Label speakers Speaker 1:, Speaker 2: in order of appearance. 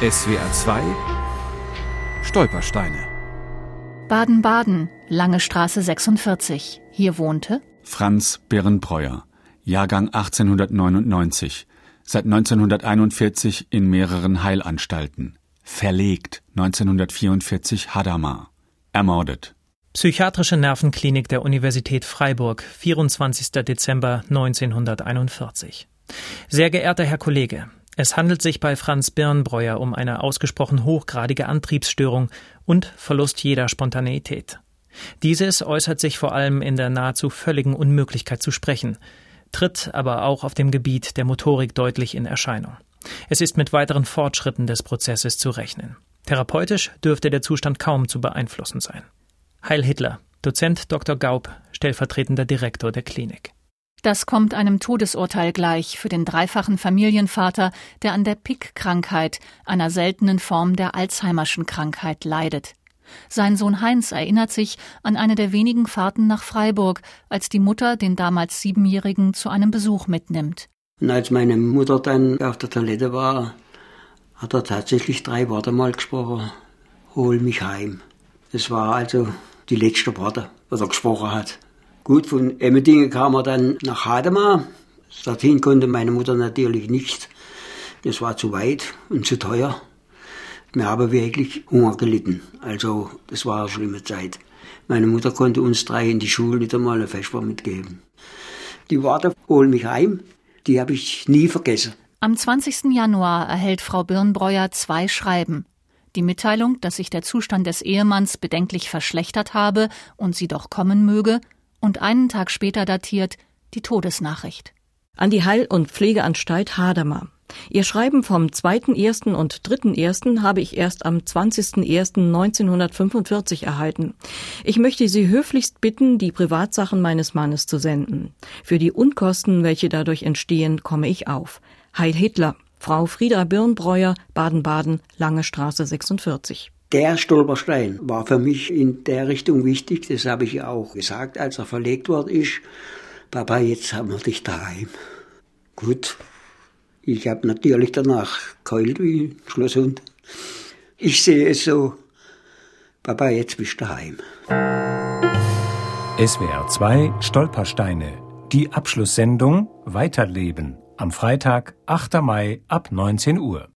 Speaker 1: SWR 2 Stolpersteine.
Speaker 2: Baden-Baden, Lange Straße 46. Hier wohnte
Speaker 1: Franz Birnbreuer, Jahrgang 1899, seit 1941 in mehreren Heilanstalten. Verlegt 1944 Hadamar. Ermordet.
Speaker 3: Psychiatrische Nervenklinik der Universität Freiburg, 24. Dezember 1941. Sehr geehrter Herr Kollege, es handelt sich bei Franz Birnbreuer um eine ausgesprochen hochgradige Antriebsstörung und Verlust jeder Spontaneität. Dieses äußert sich vor allem in der nahezu völligen Unmöglichkeit zu sprechen, tritt aber auch auf dem Gebiet der Motorik deutlich in Erscheinung. Es ist mit weiteren Fortschritten des Prozesses zu rechnen. Therapeutisch dürfte der Zustand kaum zu beeinflussen sein. Heil Hitler, Dozent Dr. Gaub, stellvertretender Direktor der Klinik.
Speaker 2: Das kommt einem Todesurteil gleich für den dreifachen Familienvater, der an der Pick-Krankheit, einer seltenen Form der Alzheimerschen Krankheit, leidet. Sein Sohn Heinz erinnert sich an eine der wenigen Fahrten nach Freiburg, als die Mutter den damals Siebenjährigen zu einem Besuch mitnimmt.
Speaker 4: Und als meine Mutter dann auf der Toilette war, hat er tatsächlich drei Worte mal gesprochen. Hol mich heim. Das war also die letzte Worte, was er gesprochen hat. Gut, von Emmendingen kam er dann nach Hademar. Dorthin konnte meine Mutter natürlich nicht. Das war zu weit und zu teuer. Wir haben wirklich Hunger gelitten. Also, das war eine schlimme Zeit. Meine Mutter konnte uns drei in die Schule nicht einmal eine Vesper mitgeben. Die Worte, hol mich heim, die habe ich nie vergessen.
Speaker 2: Am 20. Januar erhält Frau Birnbreuer zwei Schreiben. Die Mitteilung, dass sich der Zustand des Ehemanns bedenklich verschlechtert habe und sie doch kommen möge, und einen Tag später datiert die Todesnachricht.
Speaker 5: An die Heil- und Pflegeanstalt Hadamar. Ihr Schreiben vom 2.1. und 3.1. habe ich erst am 20.01.1945 erhalten. Ich möchte Sie höflichst bitten, die Privatsachen meines Mannes zu senden. Für die Unkosten, welche dadurch entstehen, komme ich auf. Heil Hitler, Frau Frieda Birnbreuer, Baden-Baden, Lange Straße 46.
Speaker 4: Der Stolperstein war für mich in der Richtung wichtig, das habe ich auch gesagt, als er verlegt worden ist. Papa, jetzt haben wir dich daheim. Gut, ich habe natürlich danach geheult wie ein Schlosshund. Ich sehe es so, Papa, jetzt bist du daheim.
Speaker 6: SWR 2 Stolpersteine. Die Abschlusssendung Weiterleben. Am Freitag, 8. Mai ab 19 Uhr.